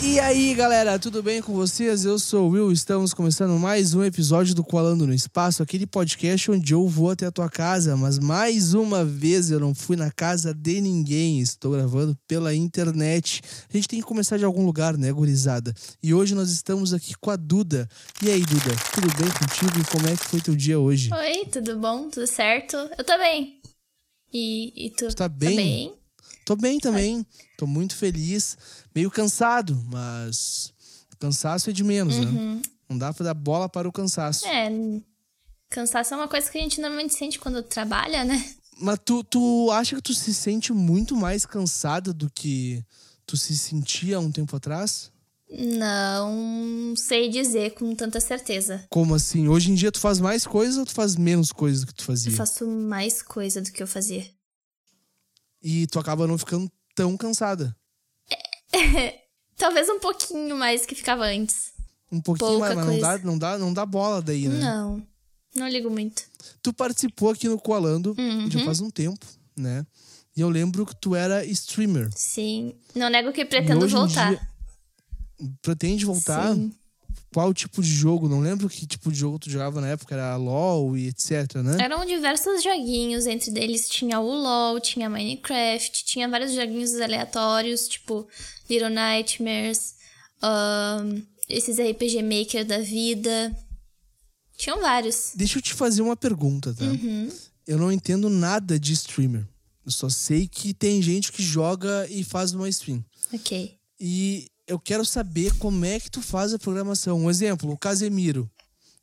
E aí, galera, tudo bem com vocês? Eu sou o Will, estamos começando mais um episódio do Colando no Espaço, aquele podcast onde eu vou até a tua casa, mas mais uma vez eu não fui na casa de ninguém, estou gravando pela internet. A gente tem que começar de algum lugar, né, gurizada? E hoje nós estamos aqui com a Duda. E aí, Duda, tudo bem contigo e como é que foi teu dia hoje? Oi, tudo bom? Tudo certo? Eu tô bem. E, e tu? Tu tá bem? Tá bem? Tô bem também, tô muito feliz, meio cansado, mas cansaço é de menos, né? Uhum. Não dá pra dar bola para o cansaço. É, cansaço é uma coisa que a gente normalmente sente quando trabalha, né? Mas tu, tu acha que tu se sente muito mais cansada do que tu se sentia um tempo atrás? Não sei dizer com tanta certeza. Como assim? Hoje em dia tu faz mais coisas ou tu faz menos coisas do que tu fazia? Eu faço mais coisa do que eu fazia. E tu acaba não ficando tão cansada. Talvez um pouquinho mais que ficava antes. Um pouquinho Pouca mais, mas não dá, não, dá, não dá bola daí, né? Não, não ligo muito. Tu participou aqui no Coalando Uhum. já faz um tempo, né? E eu lembro que tu era streamer. Sim. Não nego que pretendo voltar. dia- Pretende voltar? Sim. Qual tipo de jogo? Não lembro que tipo de jogo tu jogava na época. Era LOL e etc, né? Eram diversos joguinhos, entre eles tinha o LoL, tinha Minecraft, tinha vários joguinhos aleatórios, tipo Little Nightmares, ahn, esses RPG Maker da vida. Tinham vários. Deixa eu te fazer uma pergunta, tá? Uhum. Eu não entendo nada de streamer. Eu só sei que tem gente que joga e faz uma stream. Ok. E eu quero saber como é que tu faz a programação. Um exemplo, o Casemiro.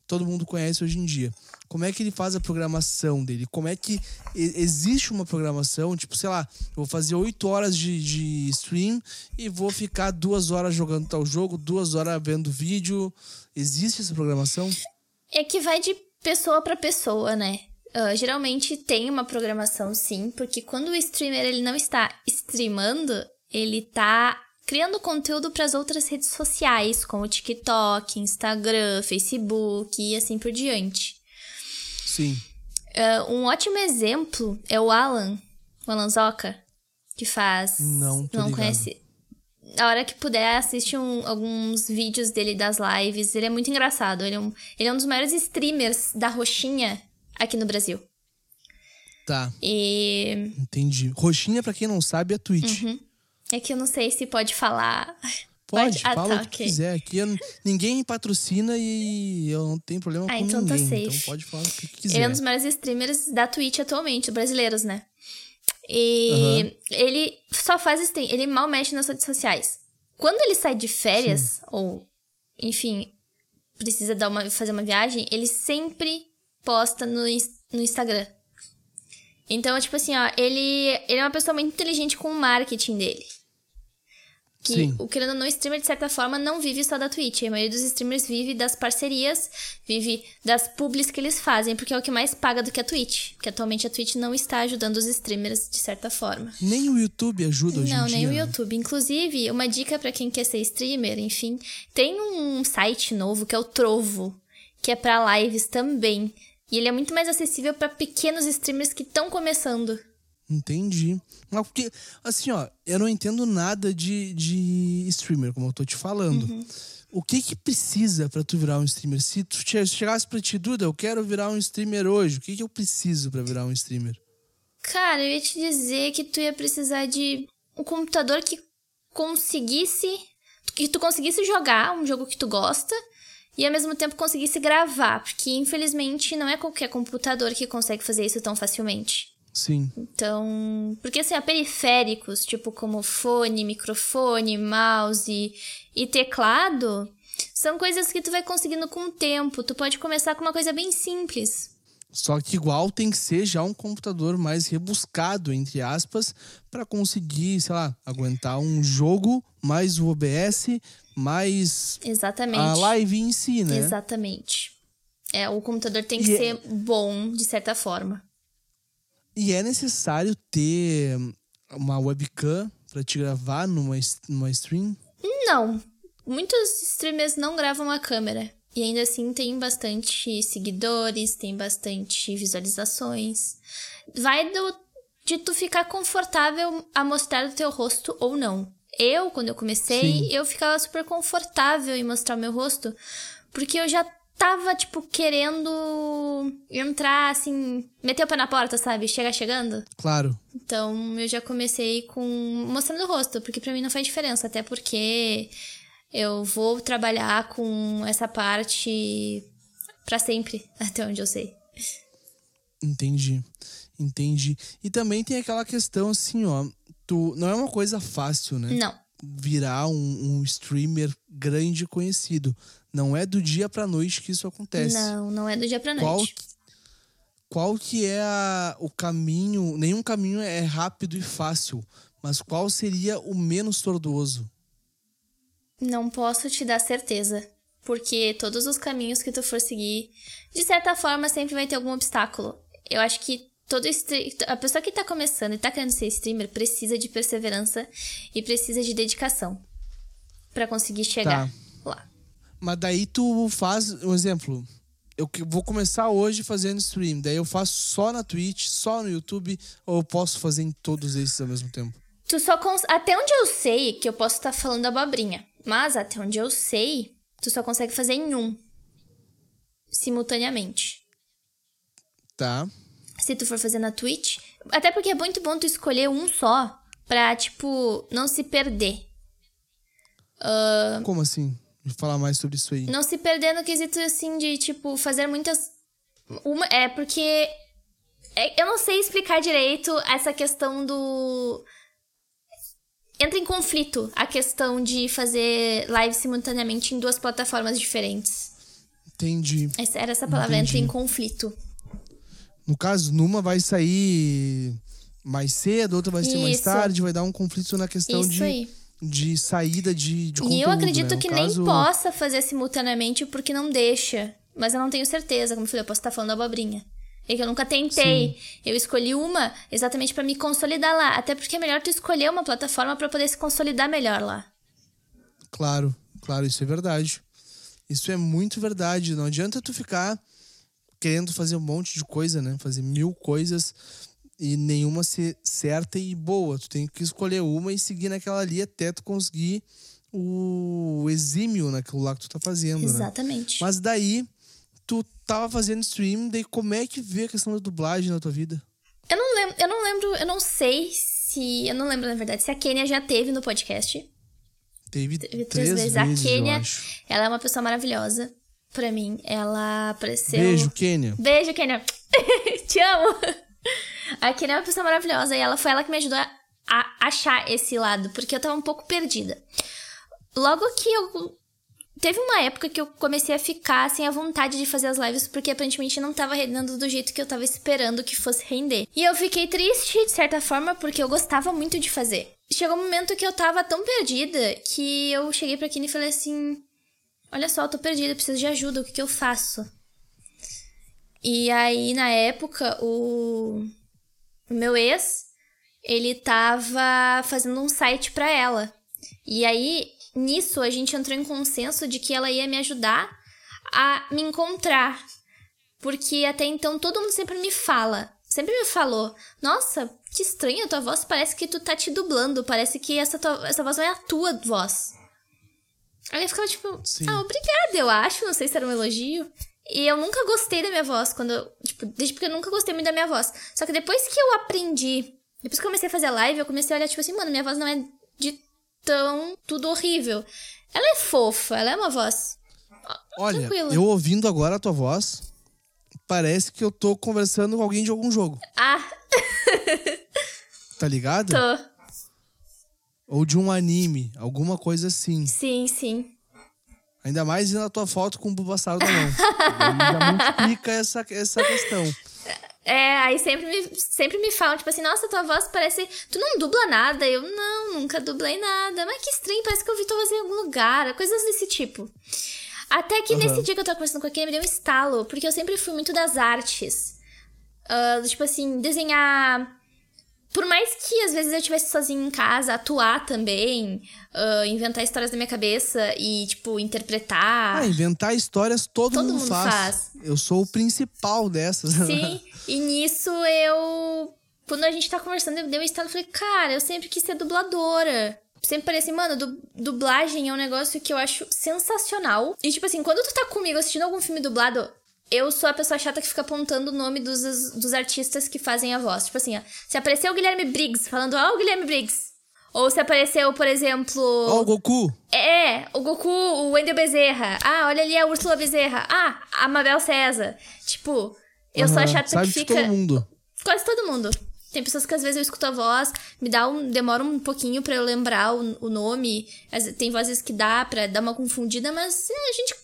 Todo mundo conhece hoje em dia. Como é que ele faz a programação dele? Como é que existe uma programação? Tipo, sei lá, eu vou fazer oito horas de, de stream e vou ficar duas horas jogando tal jogo, duas horas vendo vídeo. Existe essa programação? É que vai de pessoa pra pessoa, né? Ah, geralmente tem uma programação sim, porque quando o streamer ele não está streamando, ele tá criando conteúdo para as outras redes sociais, como TikTok, Instagram, Facebook e assim por diante. Sim. Ah, um ótimo exemplo é o Alan, o Alan Zoca, que faz. Não, tô não ligado. conhece. A hora que puder, assiste um- alguns vídeos dele das lives. Ele é muito engraçado. Ele é, um, ele é um dos maiores streamers da roxinha aqui no Brasil. Tá, E entendi. Roxinha, pra quem não sabe, é Twitch. É que eu não sei se pode falar. Pode, Ah, fala tá, o que ok. quiser. Aqui eu- ninguém patrocina e eu não tenho problema Ah, com então tá ninguém. safe. Então pode falar o que quiser. Ele é um dos maiores streamers da Twitch atualmente, brasileiros, né? E Aham. ele só faz stream, ele mal mexe nas redes sociais. Quando ele sai de férias, ou, enfim, precisa dar uma, fazer uma viagem, ele sempre posta no, no Instagram. Então, tipo assim, ó, ele, ele é uma pessoa muito inteligente com o marketing dele. Que Sim. o querendo ou não, streamer, de certa forma, não vive só da Twitch. A maioria dos streamers vive das parcerias, vive das publis que eles fazem, porque é o que mais paga do que a Twitch. Porque atualmente a Twitch não está ajudando os streamers de certa forma. Nem o YouTube ajuda hoje Não, em dia. nem o né? YouTube. Inclusive, uma dica pra quem quer ser streamer, enfim, tem um site novo que é o Trovo, que é pra lives também. E ele é muito mais acessível pra pequenos streamers que estão começando. Entendi. Mas porque, assim, ó, eu não entendo nada de, de streamer, como eu tô te falando. Uhum. O que que precisa pra tu virar um streamer? Se tu che- chegasse pra ti, Duda, eu quero virar um streamer hoje, o que que eu preciso pra virar um streamer? Cara, eu ia te dizer que tu ia precisar de um computador que conseguisse. que tu conseguisse jogar um jogo que tu gosta e ao mesmo tempo conseguisse gravar, porque infelizmente não é qualquer computador que consegue fazer isso tão facilmente. Sim. Então, porque assim, há periféricos, tipo como fone, microfone, mouse e teclado, são coisas que tu vai conseguindo com o tempo. Tu pode começar com uma coisa bem simples. Só que igual tem que ser já um computador mais rebuscado, entre aspas, pra conseguir, sei lá, aguentar um jogo mais o OBS, mais Exatamente. a live em si, né? Exatamente. É, o computador tem que E é- ser bom, de certa forma. E é necessário ter uma webcam pra te gravar numa, numa stream? Não. Muitos streamers não gravam a câmera. E ainda assim tem bastante seguidores, tem bastante visualizações. Vai do, de tu ficar confortável a mostrar o teu rosto ou não. Eu, quando eu comecei, Sim. eu ficava super confortável em mostrar o meu rosto. Porque eu já tava, tipo, querendo entrar, assim, meter o pé na porta, sabe? Chegar chegando. Claro. Então eu já comecei com mostrando o rosto, porque pra mim não faz diferença, até porque eu vou trabalhar com essa parte pra sempre, até onde eu sei. Entendi. Entendi. E também tem aquela questão assim, ó. Tu, não é uma coisa fácil, né? Não, Virar um, um streamer grande conhecido. Não é do dia pra noite que isso acontece. não, não é do dia pra Qual, noite. qual que é a- o caminho? Nenhum caminho é rápido e fácil. Mas qual seria o menos tortuoso? Não posso te dar certeza, porque todos os caminhos que tu for seguir, de certa forma sempre vai ter algum obstáculo. Eu acho que todo a pessoa que tá começando e tá querendo ser streamer precisa de perseverança e precisa de dedicação pra conseguir chegar lá. Mas daí tu faz, um exemplo. Eu vou começar hoje fazendo stream. Daí eu faço só na Twitch, só no YouTube, ou eu posso fazer em todos esses ao mesmo tempo? Tu só cons... Até onde eu sei, que eu posso estar falando abobrinha, mas até onde eu sei, tu só consegue fazer em um. Simultaneamente. Tá? Se tu for fazer na Twitch. Até porque é muito bom tu escolher um só. Pra, tipo, não se perder. Como assim? Falar mais sobre isso aí. Não se perder no quesito, assim, de, tipo, fazer muitas. Uma... É porque. é- Eu não sei explicar direito essa questão do. Entra em conflito a questão de fazer live simultaneamente em duas plataformas diferentes. Entendi. Essa, era essa palavra, Entendi. entra em conflito. No caso, numa vai sair mais cedo, outra vai ser mais tarde, vai dar um conflito na questão Isso de, aí. De saída de, de E conteúdo. eu acredito né? Que caso, nem possa fazer simultaneamente porque não deixa. Mas eu não tenho certeza, como eu falei, eu posso estar falando abobrinha. É que eu nunca tentei. Eu escolhi uma exatamente pra me consolidar lá. Até porque é melhor tu escolher uma plataforma pra poder se consolidar melhor lá. Claro, claro, isso é verdade. Isso é muito verdade. Não adianta tu ficar querendo fazer um monte de coisa, né? Fazer mil coisas e nenhuma ser certa e boa. Tu tem que escolher uma e seguir naquela ali até tu conseguir o exímio naquilo lá que tu tá fazendo, né? Exatamente. Mas daí, tu tava fazendo stream, daí como é que vê a questão da dublagem na tua vida? Eu não lembro, eu não lembro, eu não sei se. Eu não lembro, na verdade, se a Kênia já teve no podcast. Teve, Teve três vezes, A eu Kênia, ela é uma pessoa maravilhosa. Pra mim, ela apareceu. Beijo, Kênia. Beijo, Kênia. Te amo. A Kênia é uma pessoa maravilhosa e ela foi ela que me ajudou a, achar esse lado, porque eu tava um pouco perdida. Logo que eu. Teve uma época que eu comecei a ficar sem a vontade de fazer as lives, porque aparentemente não tava rendendo do jeito que eu tava esperando que fosse render. E eu fiquei triste, de certa forma, porque eu gostava muito de fazer. Chegou um momento que eu tava tão perdida que eu cheguei pra Kine e falei assim: Olha só, eu tô perdida, eu preciso de ajuda, o que, que eu faço? E aí, na época, o, o meu ex, ele tava fazendo um site pra ela. E aí, nisso, a gente entrou em consenso de que ela ia me ajudar a me encontrar. Porque até então todo mundo sempre me fala, sempre me falou: Nossa, que estranho, a tua voz parece que tu tá te dublando, parece que essa, tua, essa voz não é a tua voz. Aí eu ficava tipo, Sim. ah, obrigada, eu acho, não sei se era um elogio. E eu nunca gostei da minha voz, quando eu, tipo, desde porque eu nunca gostei muito da minha voz. Só que depois que eu aprendi, depois que eu comecei a fazer live, eu comecei a olhar, tipo assim, mano, minha voz não é de tão tudo horrível. Ela é fofa, ela é uma voz. Olha, Tranquila. eu ouvindo agora a tua voz, parece que eu tô conversando com alguém de algum jogo, Ah, tá ligado? tô. Ou de um anime, alguma coisa assim. Sim, sim. Ainda mais na tua foto com o Bulbasaur na mão. Já multiplica essa, essa questão. É, aí sempre me, sempre me falam, tipo assim, nossa, tua voz parece. Tu não dubla nada. Eu, não, nunca dublei nada. Mas que estranho, parece que eu vi tua voz em algum lugar. Coisas desse tipo. Até que uhum. nesse dia que eu tava conversando com aquele, me deu um estalo, porque eu sempre fui muito das artes. Uh, tipo assim, desenhar por mais que às vezes eu estivesse sozinha em casa, atuar também, uh, inventar histórias da minha cabeça e, tipo, interpretar. Ah, inventar histórias todo, todo mundo, mundo faz. faz. Eu sou o principal dessas. Sim, e nisso eu. Quando a gente tá conversando, eu dei um estado e falei, cara, eu sempre quis ser dubladora. Sempre parei assim, mano, du dublagem é um negócio que eu acho sensacional. E, tipo assim, quando tu tá comigo assistindo algum filme dublado, eu sou a pessoa chata que fica apontando o nome dos, dos artistas que fazem a voz. Tipo assim, ó, se apareceu o Guilherme Briggs falando, ó, oh, o Guilherme Briggs. Ou se apareceu, por exemplo. Ó, oh, o Goku. É, o Goku, o Wendel Bezerra. Ah, olha ali a Úrsula Bezerra. Ah, a Mabel César. Tipo, eu uhum, sou a chata sabe que fica. Todo mundo. Quase todo mundo. Tem pessoas que às vezes eu escuto a voz, me dá um. demora um pouquinho para eu lembrar o, o nome. Tem vozes que dá pra dar uma confundida, mas é, a gente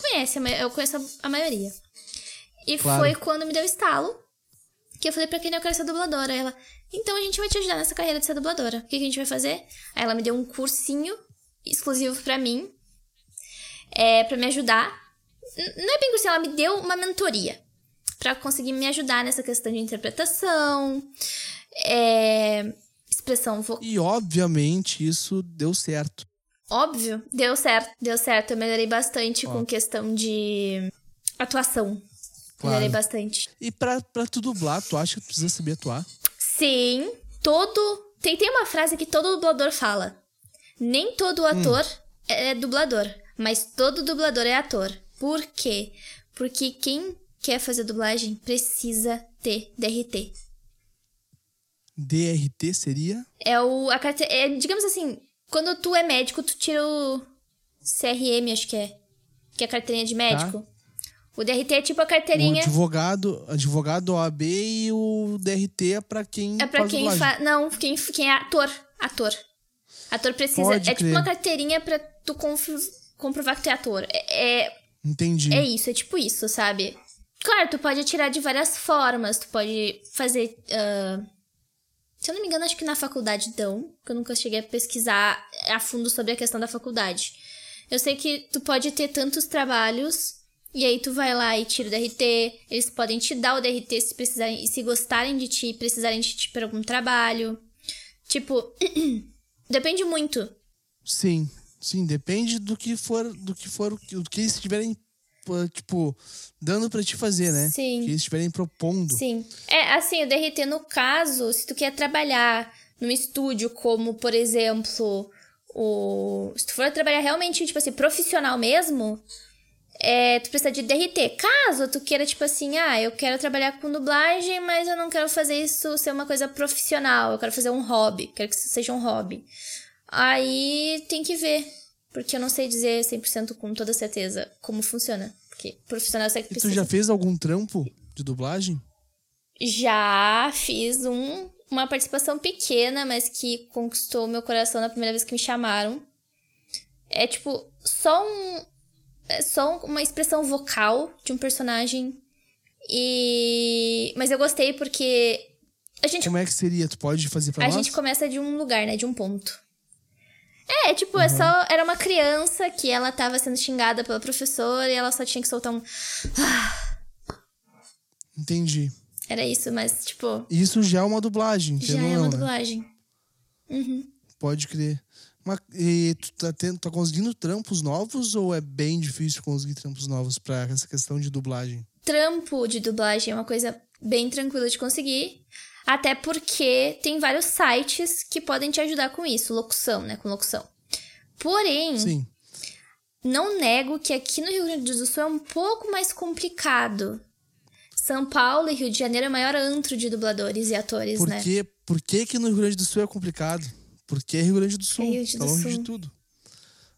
conhece, eu conheço a maioria. E claro. foi quando me deu estalo que eu falei pra quem eu quero ser dubladora. Aí ela, então a gente vai te ajudar nessa carreira de ser dubladora. O que, que a gente vai fazer? Aí ela me deu um cursinho exclusivo para mim, é, para me ajudar. Não é bem cursinho, ela me deu uma mentoria para conseguir me ajudar nessa questão de interpretação, é, expressão vocal. E obviamente isso deu certo. Óbvio, deu certo, deu certo. Eu melhorei bastante Ó. com questão de atuação. Claro. Melhorei bastante. E pra, pra tu dublar, tu acha que tu precisa saber atuar? Sim. Todo. Tem, tem uma frase que todo dublador fala. Nem todo hum. ator hum. é dublador, mas todo dublador é ator. Por quê? Porque quem quer fazer dublagem precisa ter DRT. DRT seria? É o. A carte... é, digamos assim, quando tu é médico, tu tira o CRM, acho que é. Que é a carteirinha de médico. Tá. O DRT é tipo a carteirinha. O advogado, advogado OAB e o DRT é pra quem. É pra quem faz. Não, quem, quem é ator. Ator. Ator precisa. Pode é crer. tipo uma carteirinha pra tu comprovar que tu é ator. É, é, Entendi. É isso, é tipo isso, sabe? Claro, tu pode tirar de várias formas. Tu pode fazer. Uh, se eu não me engano, acho que na faculdade dão. Que eu nunca cheguei a pesquisar a fundo sobre a questão da faculdade. Eu sei que tu pode ter tantos trabalhos e aí tu vai lá e tira o DRT, eles podem te dar o DRT se precisarem, se gostarem de ti, precisarem de ti para algum trabalho. Tipo, depende muito. Sim, sim, depende do que for, do que for, do que eles estiverem tipo dando para te fazer, né? Sim. Que eles estiverem propondo. Sim. É, assim, o DRT no caso, se tu quer trabalhar num estúdio como, por exemplo, o se tu for trabalhar realmente tipo assim, profissional mesmo, é, tu precisa de DRT. Caso tu queira, tipo assim, ah, eu quero trabalhar com dublagem, mas eu não quero fazer isso ser uma coisa profissional, eu quero fazer um hobby, quero que isso seja um hobby. Aí tem que ver, porque eu não sei dizer 100% com toda certeza como funciona. Porque profissional sei que precisa. E tu já fez algum trampo de dublagem? Já fiz um, uma participação pequena, mas que conquistou meu coração na primeira vez que me chamaram. É tipo, só um, é só uma expressão vocal de um personagem. E. Mas eu gostei porque. A gente... Como é que seria? Tu pode fazer pra a nós? A gente começa de um lugar, né? De um ponto. É, tipo, uhum. é só. Era uma criança que ela tava sendo xingada pela professora e ela só tinha que soltar um. Entendi. Era isso, mas, tipo. Isso já é uma dublagem, Já é uma né? dublagem. Uhum. Pode crer. Mas, e tu tá, tendo, tá conseguindo trampos novos ou é bem difícil conseguir trampos novos para essa questão de dublagem? Trampo de dublagem é uma coisa bem tranquila de conseguir. Até porque tem vários sites que podem te ajudar com isso, locução, né? Com locução. Porém, Sim. não nego que aqui no Rio Grande do Sul é um pouco mais complicado. São Paulo e Rio de Janeiro é o maior antro de dubladores e atores, por né? Que, por que, que no Rio Grande do Sul é complicado? Porque é Rio Grande do Sul. É Grande tá do tá longe Sul. de tudo.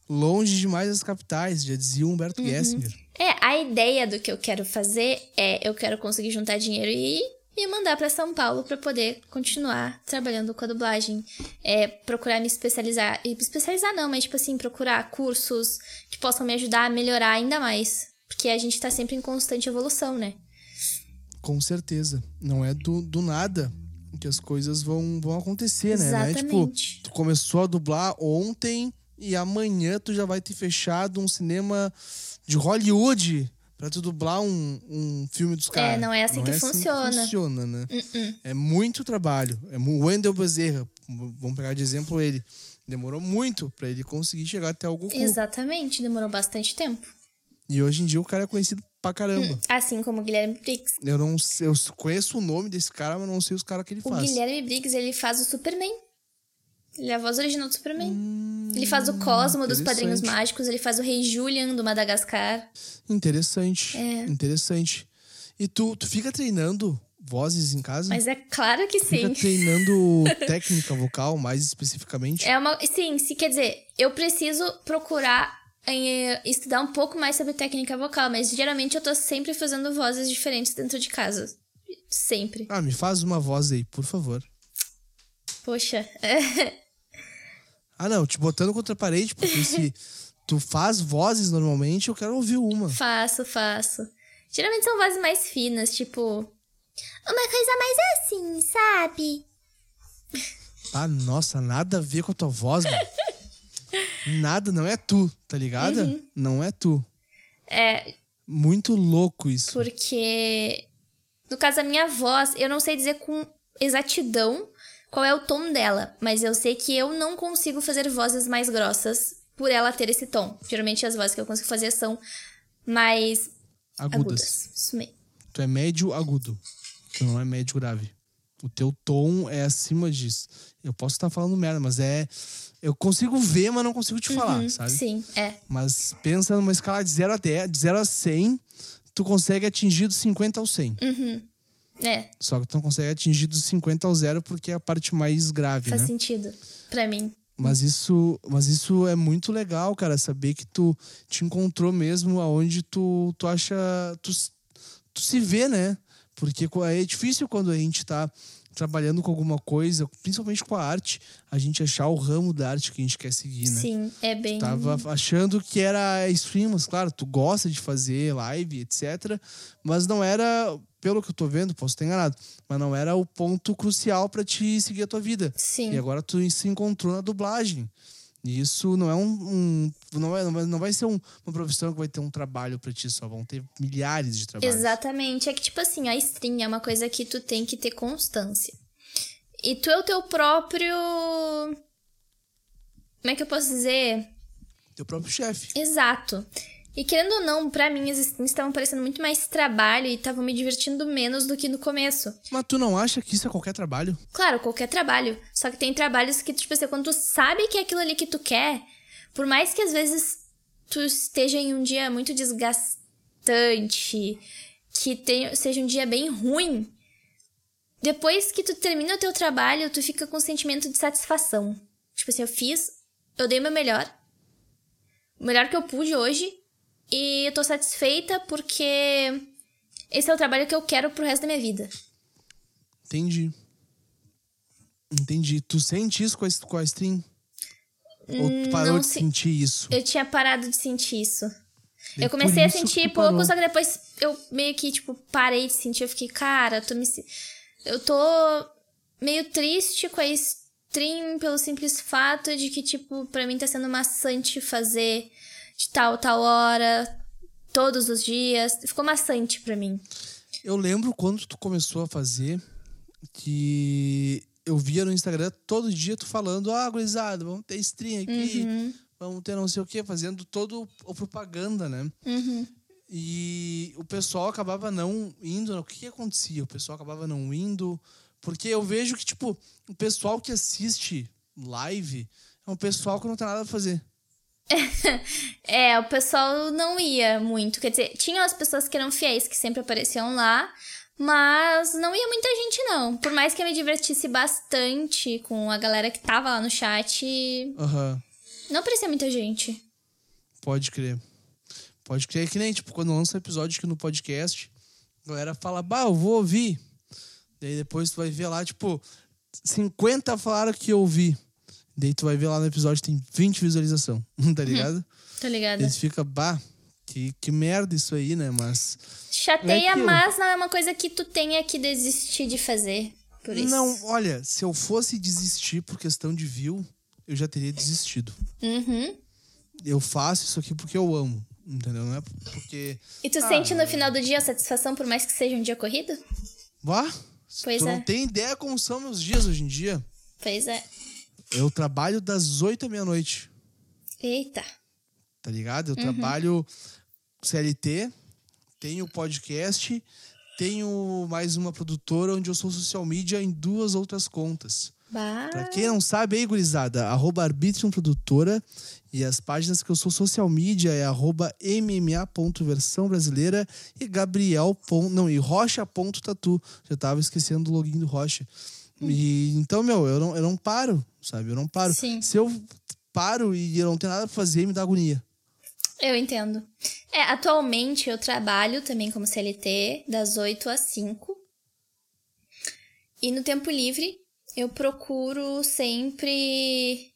Longe demais das capitais, já dizia Humberto uhum. Gessinger. É, a ideia do que eu quero fazer é eu quero conseguir juntar dinheiro e me mandar para São Paulo para poder continuar trabalhando com a dublagem. É, procurar me especializar. E especializar não, mas tipo assim, procurar cursos que possam me ajudar a melhorar ainda mais. Porque a gente tá sempre em constante evolução, né? Com certeza. Não é do, do nada que as coisas vão, vão acontecer, né? Não é, tipo, Exatamente. tu começou a dublar ontem e amanhã tu já vai ter fechado um cinema de Hollywood pra tu dublar um, um filme dos caras. não é assim que funciona. funciona, né? Uh-uh. É muito trabalho. É o Wendel Bezerra, vamos pegar de exemplo ele. Demorou muito pra ele conseguir chegar até o Goku. Exatamente, demorou bastante tempo. E hoje em dia o cara é conhecido pra caramba. Assim como o Guilherme Briggs. Eu não sei, eu conheço o nome desse cara, mas não sei os caras que ele O faz. Guilherme Briggs, ele faz o Superman. Ele é a voz original do Superman. ele faz o Cosmo dos Padrinhos Hum. Mágicos, ele faz o Rei Julian do Madagascar. Interessante. É. Interessante. E tu, tu fica treinando vozes em casa? Mas é claro que Fica sim. treinando técnica vocal, mais especificamente? É uma. Sim, se quer dizer, eu preciso procurar eh, estudar um pouco mais sobre técnica vocal, mas geralmente eu tô sempre fazendo vozes diferentes dentro de casa. Sempre. Ah, me faz uma voz aí, por favor. Poxa. Ah, não, te botando contra a parede, porque se tu faz vozes normalmente, eu quero ouvir uma. faço, faço. Geralmente são vozes mais finas, tipo. Uma coisa mais assim, sabe? Ah, nossa, nada a ver com a tua voz, mano. Nada, não é tu, tá ligada? Uhum. Não é tu. É, Muito louco isso. porque. No caso da minha voz, eu não sei dizer com exatidão qual é o tom dela, mas eu sei que eu não consigo fazer vozes mais grossas por ela ter esse tom. Geralmente as vozes que eu consigo fazer são mais Agudas. agudas. Isso mesmo. Tu é médio agudo. Tu não é médio grave. O teu tom é acima disso. Eu posso estar falando merda, mas é. Eu consigo ver, mas não consigo te falar, Uhum, sabe? Sim, é. Mas pensa numa escala de 0 a 10, de 0 a 100, tu consegue atingir dos 50 ao 100. É, Só que tu não consegue atingir dos 50 ao 0 porque é a parte mais grave, faz né? sentido. Pra mim. Mas isso, mas isso é muito legal, cara, saber que tu te encontrou mesmo aonde tu, tu acha. Tu, tu se vê, né? Porque é difícil quando a gente tá trabalhando com alguma coisa, principalmente com a arte, a gente achar o ramo da arte que a gente quer seguir, né? Sim, é bem. Tava achando que era stream, mas claro, tu gosta de fazer live, etc. Mas não era, pelo que eu tô vendo, posso estar enganado, mas não era o ponto crucial pra te seguir a tua vida. Sim. E agora tu se encontrou na dublagem. E isso não é um. um- não, é, não, vai, não vai ser um- uma profissão que vai ter um trabalho pra ti, só vão ter milhares de trabalhos. Exatamente. É que, tipo assim, a stream é uma coisa que tu tem que ter constância. E tu é o teu próprio. Como é que eu posso dizer? Teu próprio chefe. Exato. E querendo ou não, pra mim as streams estavam parecendo muito mais trabalho e estavam me divertindo menos do que no começo. Mas tu não acha que isso é qualquer trabalho? Claro, qualquer trabalho. Só que tem trabalhos que, tipo assim, quando tu sabe que é aquilo ali que tu quer, por mais que às vezes tu esteja em um dia muito desgastante, que tenha, seja um dia bem ruim, depois que tu termina o teu trabalho, tu fica com um sentimento de satisfação. Tipo assim, eu fiz, eu dei o meu melhor, o melhor que eu pude hoje, e eu tô satisfeita porque esse é o trabalho que eu quero pro resto da minha vida. Entendi. Entendi. Tu sente isso com a, com a stream? Ou tu parou não de se- sentir isso? Eu tinha parado de sentir isso. Daí eu comecei a sentir pouco, só que depois eu meio que, tipo, parei de sentir. Eu fiquei, cara, eu tô me. Eu tô meio triste com a stream pelo simples fato de que, tipo, pra mim tá sendo maçante fazer de tal, tal hora, todos os dias. Ficou maçante pra mim. Eu lembro quando tu começou a fazer que eu via no Instagram todo dia tu falando, ah, gurizada, vamos ter stream aqui, Uhum. vamos ter não sei o quê, fazendo todo o propaganda, né? Uhum. E o pessoal acabava não indo. O que, que acontecia? O pessoal acabava não indo. Porque eu vejo que, tipo, o pessoal que assiste live é um pessoal que não tem nada a fazer. É, o pessoal não ia muito. Quer dizer, tinham as pessoas que eram fiéis, que sempre apareciam lá, mas não ia muita gente, não. Por mais que eu me divertisse bastante com a galera que tava lá no chat, Aham. não aparecia muita gente. Pode crer. Pode crer. É que nem, tipo, quando lança episódio aqui no podcast, a galera fala, bah, eu vou ouvir. Daí depois tu vai ver lá, tipo, 50 falaram que eu ouvi. Daí tu vai ver lá no episódio tem 20 visualização, tá ligado? Tá ligado? Eles ficam, bah, Que, que merda isso aí, né? Mas. Chateia, é mas não é uma coisa que tu tenha que desistir de fazer. Por isso. Não, olha, se eu fosse desistir por questão de view, eu já teria desistido. Uhum. Eu faço isso aqui porque eu amo. Entendeu? Não é porque. E tu ah, sente no final do dia a satisfação, por mais que seja um dia corrido? Vá? Pois tu é. não tem ideia como são meus dias hoje em dia. Pois é. Eu trabalho das 8 à meia-noite. Eita. Tá ligado? Eu uhum. trabalho CLT, tenho podcast, tenho mais uma produtora onde eu sou social media em duas outras contas. Bah. Pra quem não sabe, aí, gurizada, arroba Arbitrium Produtora. E as páginas que eu sou social media é arroba mma.versão brasileira e gabriel. Não, e rocha.tatu. Já tava esquecendo o login do Rocha. E, então, meu, eu não, eu não paro, sabe? Eu não paro. Sim. Se eu paro e eu não tenho nada pra fazer, me dá agonia. Eu entendo. É, atualmente eu trabalho também como CLT das 8 às 5. E no tempo livre eu procuro sempre.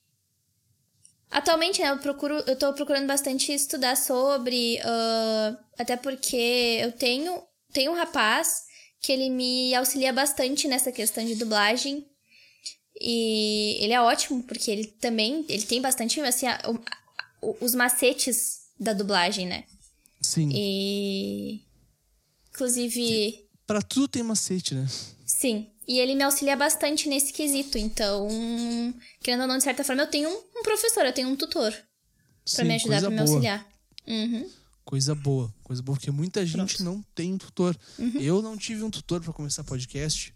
Atualmente, né, eu procuro, eu tô procurando bastante estudar sobre, uh, até porque eu tenho, tenho um rapaz que ele me auxilia bastante nessa questão de dublagem. E ele é ótimo, porque ele também, ele tem bastante, assim, a, os macetes da dublagem, né? Sim. E... Inclusive... Para tudo tem macete, né? Sim. E ele me auxilia bastante nesse quesito. Então, querendo ou não, de certa forma, eu tenho um professor, eu tenho um tutor. para me ajudar, pra me auxiliar. Uhum. Coisa boa, coisa boa, porque muita gente Pronto. não tem um tutor. Uhum. Eu não tive um tutor para começar podcast.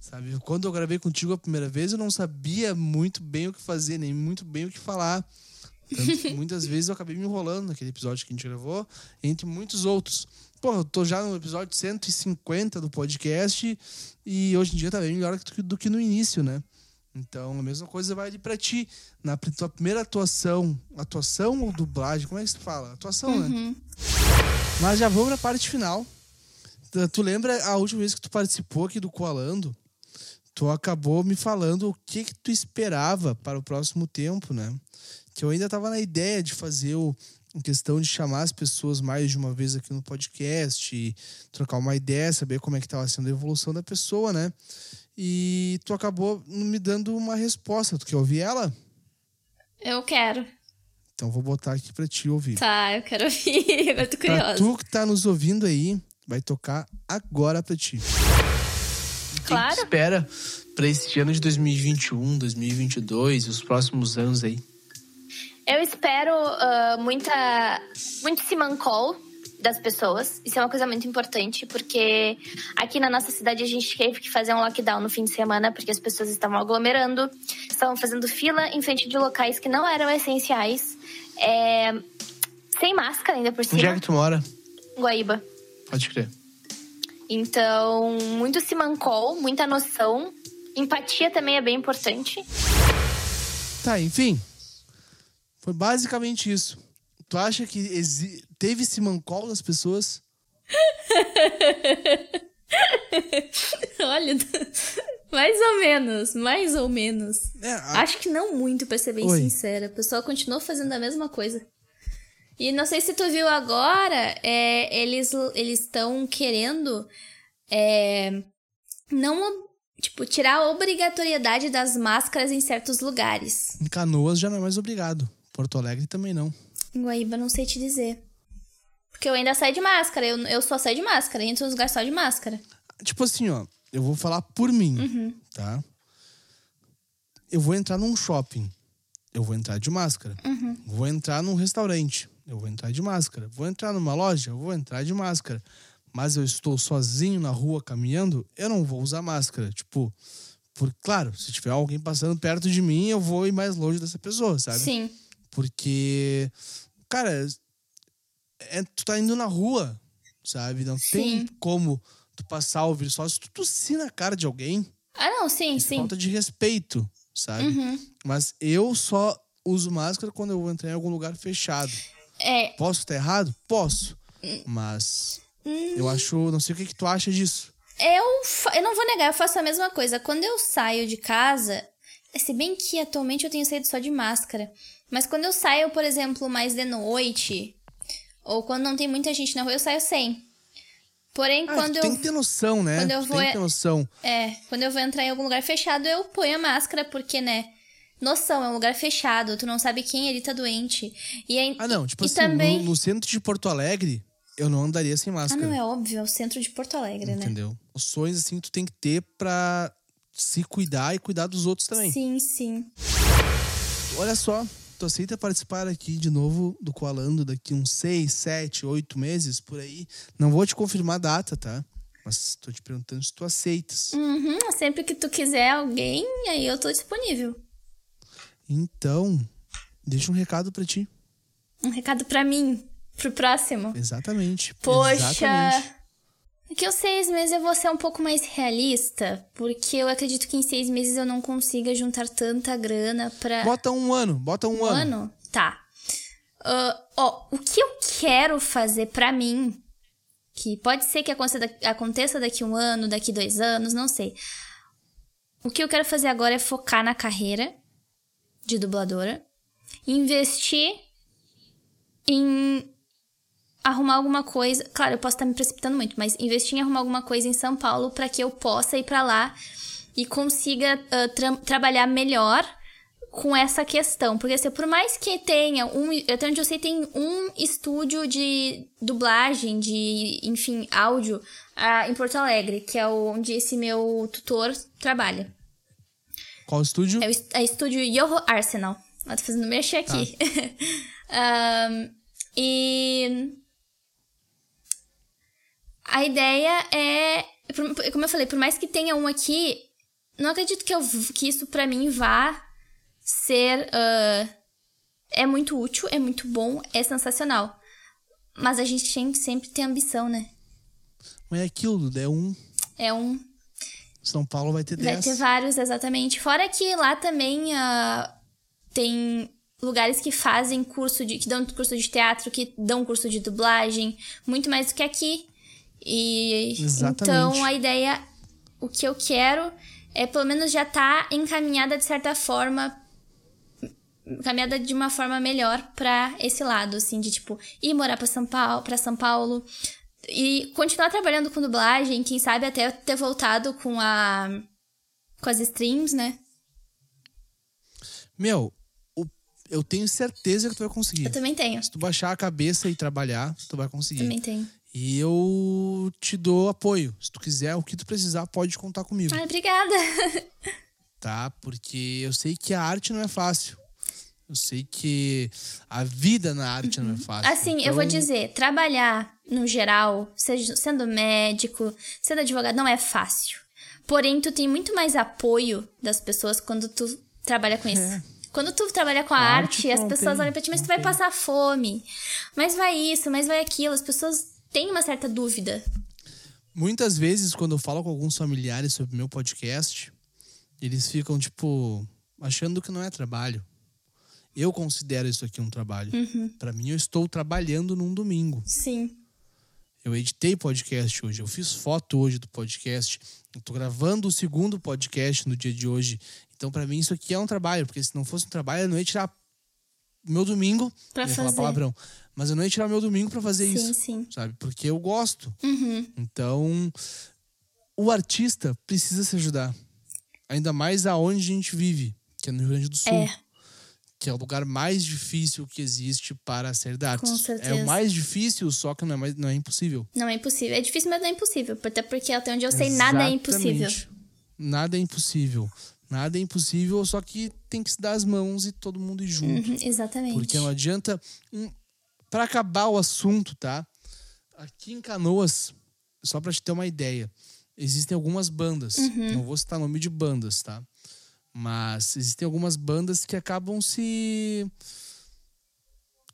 Sabe? Quando eu gravei contigo a primeira vez, eu não sabia muito bem o que fazer, nem muito bem o que falar. Tanto que muitas vezes eu acabei me enrolando naquele episódio que a gente gravou, entre muitos outros. Pô, eu tô já no episódio 150 do podcast e hoje em dia tá bem melhor do que, do que no início, né? Então, a mesma coisa vai ali pra ti. Na tua primeira atuação, atuação ou dublagem, como é que se fala? Atuação, né? uhum. né? Mas já vamos pra parte final. Tu lembra a última vez que tu participou aqui do Coalando? Tu acabou me falando o que que tu esperava para o próximo tempo, né? Que eu ainda tava na ideia de fazer o, em questão de chamar as pessoas mais de uma vez aqui no podcast, trocar uma ideia, saber como é que estava sendo a evolução da pessoa, né? E tu acabou me dando uma resposta. Tu quer ouvir ela? Eu quero. Então vou botar aqui pra ti ouvir. Tá, eu quero ouvir. Agora tô curiosa. Pra tu que tá nos ouvindo aí, vai tocar agora pra ti. Claro. O que espera pra esse ano de 2021, 2022 e os próximos anos aí? Eu espero uh, muita, muito simancol das pessoas. Isso é uma coisa muito importante, porque aqui na nossa cidade a gente teve que fazer um lockdown no fim de semana, porque as pessoas estavam aglomerando, estavam fazendo fila em frente de locais que não eram essenciais, é, sem máscara ainda por cima. Onde é que tu mora? Guaíba. Pode crer. Então, muito simancol, muita noção. Empatia também é bem importante. Tá, enfim, foi basicamente isso. Tu acha que teve esse mancol das pessoas? Olha, mais ou menos, mais ou menos. É, a... Acho que não muito, pra ser bem Oi. sincera. O pessoal continuou fazendo a mesma coisa. E não sei se tu viu agora, é, eles estão querendo é, não tipo tirar a obrigatoriedade das máscaras em certos lugares. Em Canoas já não é mais obrigado. Porto Alegre também não. Guaíba não sei te dizer. Porque eu ainda saio de máscara. Eu, eu só saio de máscara. Entro nos lugares só de máscara. Tipo assim, ó. Eu vou falar por mim, uhum. tá? Eu vou entrar num shopping. Eu vou entrar de máscara. Uhum. Vou entrar num restaurante. Eu vou entrar de máscara. Vou entrar numa loja. Eu vou entrar de máscara. Mas eu estou sozinho na rua caminhando. Eu não vou usar máscara. Tipo, por, claro, se tiver alguém passando perto de mim, eu vou ir mais longe dessa pessoa, sabe? Sim. Porque, cara, é, tu tá indo na rua, sabe? Não sim. tem como tu passar o vírus só se tu tossir na cara de alguém. Ah, não, sim, é sim. Falta de respeito, sabe? Uhum. Mas eu só uso máscara quando eu vou entrar em algum lugar fechado. É. Posso estar errado? Posso. Mas hum. eu acho. Não sei o que, que tu acha disso. Eu, eu não vou negar, eu faço a mesma coisa. Quando eu saio de casa, se bem que atualmente eu tenho saído só de máscara. Mas quando eu saio, por exemplo, mais de noite, Ou quando não tem muita gente na rua, eu saio sem. Porém, Ah, quando eu. tem que ter noção, né? quando eu vou tem que ter noção. É, quando eu vou entrar em algum lugar fechado, eu ponho a máscara, porque, né? Noção, é um lugar fechado, tu não sabe quem ali tá doente. E aí, Ah, não. Tipo e assim, também... no, no centro de Porto Alegre, eu não andaria sem Ah, máscara. não, é óbvio, é o centro de Porto Alegre, né? Entendeu? Noções, assim, tu tem que ter pra se cuidar e cuidar dos outros também. Sim, sim. Olha só, tu aceita participar aqui de novo do Coalando daqui uns seis, sete, oito meses, por aí. Não vou te confirmar a data, tá? Mas tô te perguntando se tu aceitas. Uhum, sempre que tu quiser alguém, aí eu tô disponível. Então, deixa um recado pra ti. Um recado pra mim, pro próximo. Exatamente. Poxa! Exatamente. Daqui aos seis meses eu vou ser um pouco mais realista, porque eu acredito que em seis meses eu não consiga juntar tanta grana pra. Bota um ano, bota um, Um ano. ano? Tá. Ah, ó, o que eu quero fazer pra mim, que pode ser que aconteça aconteça daqui um ano, daqui dois anos, não sei. O que eu quero fazer agora é focar na carreira de dubladora, investir em arrumar alguma coisa. Claro, eu posso estar me precipitando muito, mas investir em arrumar alguma coisa em São Paulo para que eu possa ir para lá e consiga ah, tra- trabalhar melhor com essa questão. Porque assim, por mais que tenha um. Até onde eu sei, tem um estúdio de dublagem, de, enfim, áudio ah, em Porto Alegre, que é onde esse meu tutor trabalha. Qual estúdio? É o est- é estúdio Yoho Arsenal. Eu tô fazendo mexer aqui. Ahn, e. A ideia é. Como eu falei, por mais que tenha um aqui, não acredito que, eu, que isso pra mim vá ser. ah, é muito útil, é muito bom, é sensacional. Mas a gente tem que sempre ter ambição, né? Mas é aquilo, é um. É um. São Paulo vai ter Vai 10. ter vários, exatamente. Fora que lá também ah, tem lugares que fazem curso de. que dão curso de teatro, que dão curso de dublagem, muito mais do que aqui. E Exatamente. então a ideia, o que eu quero é pelo menos já tá encaminhada de certa forma. Encaminhada de uma forma melhor pra esse lado, assim, de tipo, ir morar pra São Paulo, pra São Paulo, e continuar trabalhando com dublagem, quem sabe até ter voltado com a com as streams, né? Meu, eu tenho certeza que tu vai conseguir. Eu também tenho. Se tu baixar a cabeça e trabalhar, tu vai conseguir. Também tenho. E eu te dou apoio. Se tu quiser, o que tu precisar, pode contar comigo, Ai, obrigada. tá? Porque eu sei que a arte não é fácil. Eu sei que a vida na arte não é fácil. Assim, eu vou Então, dizer, trabalhar no geral, seja sendo médico, sendo advogado, não é fácil. Porém, tu tem muito mais apoio das pessoas quando tu trabalha com isso. É. Quando tu trabalha com a, A arte, arte as pessoas tem, olham pra ti, mas tu vai tem. passar fome. Mas vai isso, mas vai aquilo. As pessoas têm uma certa dúvida. Muitas vezes, quando eu falo com alguns familiares sobre o meu podcast, eles ficam, tipo, achando que não é trabalho. Eu considero isso aqui um trabalho. Uhum. Pra mim, eu estou trabalhando num domingo. Sim. Eu editei podcast hoje, eu fiz foto hoje do podcast, eu tô gravando o segundo podcast no dia de hoje. Então, pra mim, isso aqui é um trabalho, porque se não fosse um trabalho, eu não ia tirar meu domingo, Pra ia falar fazer. palavrão, mas eu não ia tirar meu domingo pra fazer Sim, isso, sim. sabe? Porque eu gosto. Uhum. Então, o artista precisa se ajudar. Ainda mais aonde a gente vive, que é no Rio Grande do Sul. É. Que é o lugar mais difícil que existe para sair da arte. Com É certeza. o mais difícil, só que não é, mais, não é impossível. Não é impossível. É difícil, mas não é impossível. Até porque até onde eu sei, nada é impossível. Exatamente. Nada é impossível. Nada é impossível, só que tem que se dar as mãos e todo mundo ir junto. Uhum, exatamente. Porque não adianta. Um, para acabar o assunto, tá? Aqui em Canoas, só pra te ter uma ideia, existem algumas bandas. Uhum. Não vou citar nome de bandas, tá? Mas existem algumas bandas que acabam se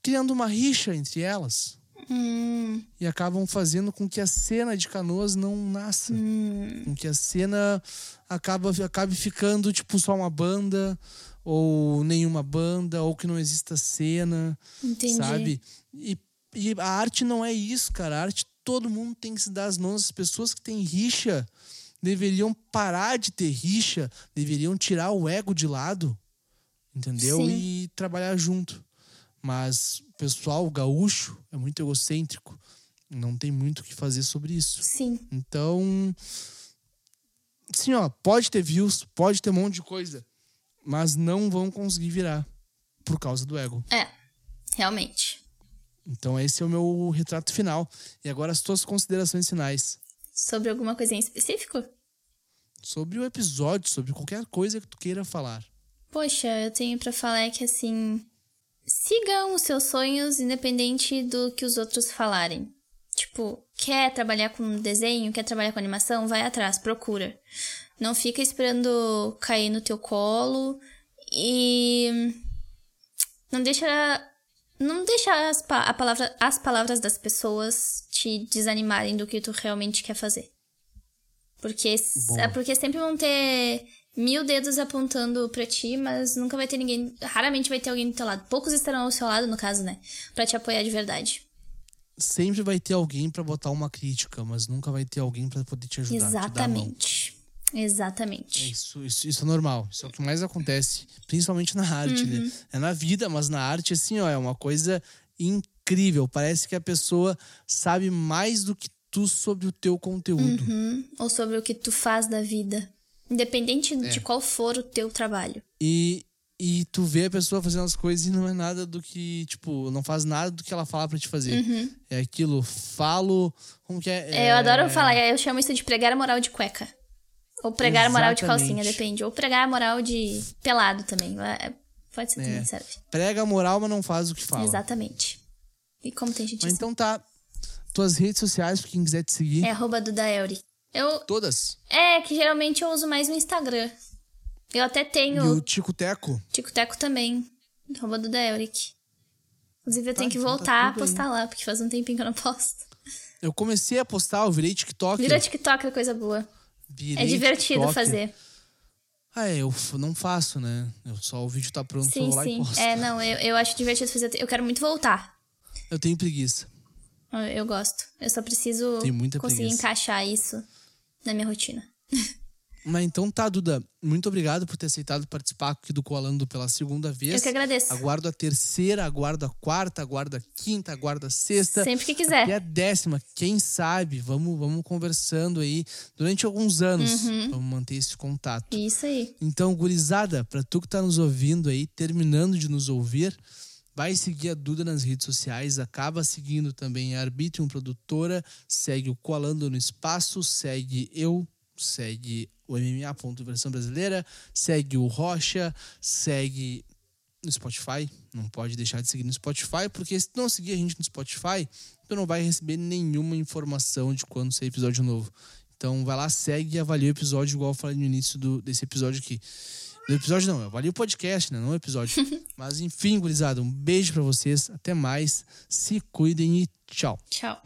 criando uma rixa entre elas Hum, e acabam fazendo com que a cena de Canoas não nasça, hum, com que a cena acaba, acabe ficando tipo só uma banda ou nenhuma banda ou que não exista cena, entendi. sabe? E, e a arte não é isso, cara. A arte todo mundo tem que se dar as mãos. As pessoas que têm rixa deveriam parar de ter rixa, deveriam tirar o ego de lado, entendeu? Sim. E trabalhar junto. Mas o pessoal gaúcho é muito egocêntrico. Não tem muito o que fazer sobre isso. Sim. Então, assim, ó, pode ter views, pode ter um monte de coisa, mas não vão conseguir virar por causa do ego. É, realmente. Então, esse é o meu retrato final. E agora as tuas considerações finais. Sobre alguma coisa em específico? Sobre o episódio, sobre qualquer coisa que tu queira falar. Poxa, eu tenho para falar que assim, sigam os seus sonhos independente do que os outros falarem. Tipo, quer trabalhar com desenho, quer trabalhar com animação, vai atrás, procura. Não fica esperando cair no teu colo e não deixa não deixa as, a palavra, as palavras das pessoas te desanimarem do que tu realmente quer fazer. Porque, é porque sempre vão ter mil dedos apontando para ti, mas nunca vai ter ninguém. Raramente vai ter alguém do teu lado. Poucos estarão ao seu lado, no caso, né? Pra te apoiar de verdade. Sempre vai ter alguém para botar uma crítica, mas nunca vai ter alguém para poder te ajudar. Exatamente. Te Exatamente. É isso, isso, isso, é normal. Isso é o que mais acontece, principalmente na arte, né? uhum. né? É na vida, mas na arte, assim, ó, é uma coisa incrível. Parece que a pessoa sabe mais do que tu sobre o teu conteúdo. Uhum. Ou sobre o que tu faz da vida. Independente é. de qual for o teu trabalho. E, e tu vê a pessoa fazendo as coisas e não é nada do que, tipo, não faz nada do que ela fala para te fazer. Uhum. É aquilo, falo. Como que é? é? Eu adoro falar, eu chamo isso de pregar a moral de cueca. Ou pregar Exatamente. a moral de calcinha, depende. Ou pregar a moral de pelado também. É, pode ser é. também, serve. Prega a moral, mas não faz o que fala. Exatamente. E como tem gente Mas então tá. Tuas redes sociais, pra quem quiser te seguir. É arroba Dudaelri. Eu. Todas? É, que geralmente eu uso mais o Instagram. Eu até tenho. E o Tico Teco? Tico Teco também. Arroba Duda Elric. Inclusive, eu tenho que então tá voltar tá a postar aí. lá, porque faz um tempinho que eu não posto. Eu comecei a postar, eu virei TikTok. Vira TikTok é coisa boa. Virei é divertido TikTok. fazer. Ah, é, eu não faço, né? Eu só o vídeo tá pronto, sim, eu vou lá sim. e posto. É, não, eu, eu acho divertido fazer. Eu quero muito voltar. Eu tenho preguiça. Eu, eu gosto. Eu só preciso conseguir preguiça. encaixar isso na minha rotina. Mas então tá, Duda. Muito obrigado por ter aceitado participar aqui do Coalando pela segunda vez. Eu que agradeço. Aguardo a terceira, aguardo a quarta, aguardo a quinta, aguardo a sexta. Sempre que quiser. E a décima, quem sabe? Vamos, vamos conversando aí durante alguns anos. Uhum. Vamos manter esse contato. Isso aí. Então, gurizada, pra tu que tá nos ouvindo aí, terminando de nos ouvir, vai seguir a Duda nas redes sociais, acaba seguindo também a Arbitrium Produtora, segue o Coalando no Espaço, segue eu, segue o MMA. Versão Brasileira, segue o Rocha, segue no Spotify. Não pode deixar de seguir no Spotify, porque se não seguir a gente no Spotify, tu não vai receber nenhuma informação de quando sair episódio novo. Então vai lá, segue e avalia o episódio, igual eu falei no início do, desse episódio aqui. No episódio não, avalia o podcast, né? Não o episódio. Mas enfim, gurizada, um beijo para vocês. Até mais. Se cuidem e tchau. Tchau.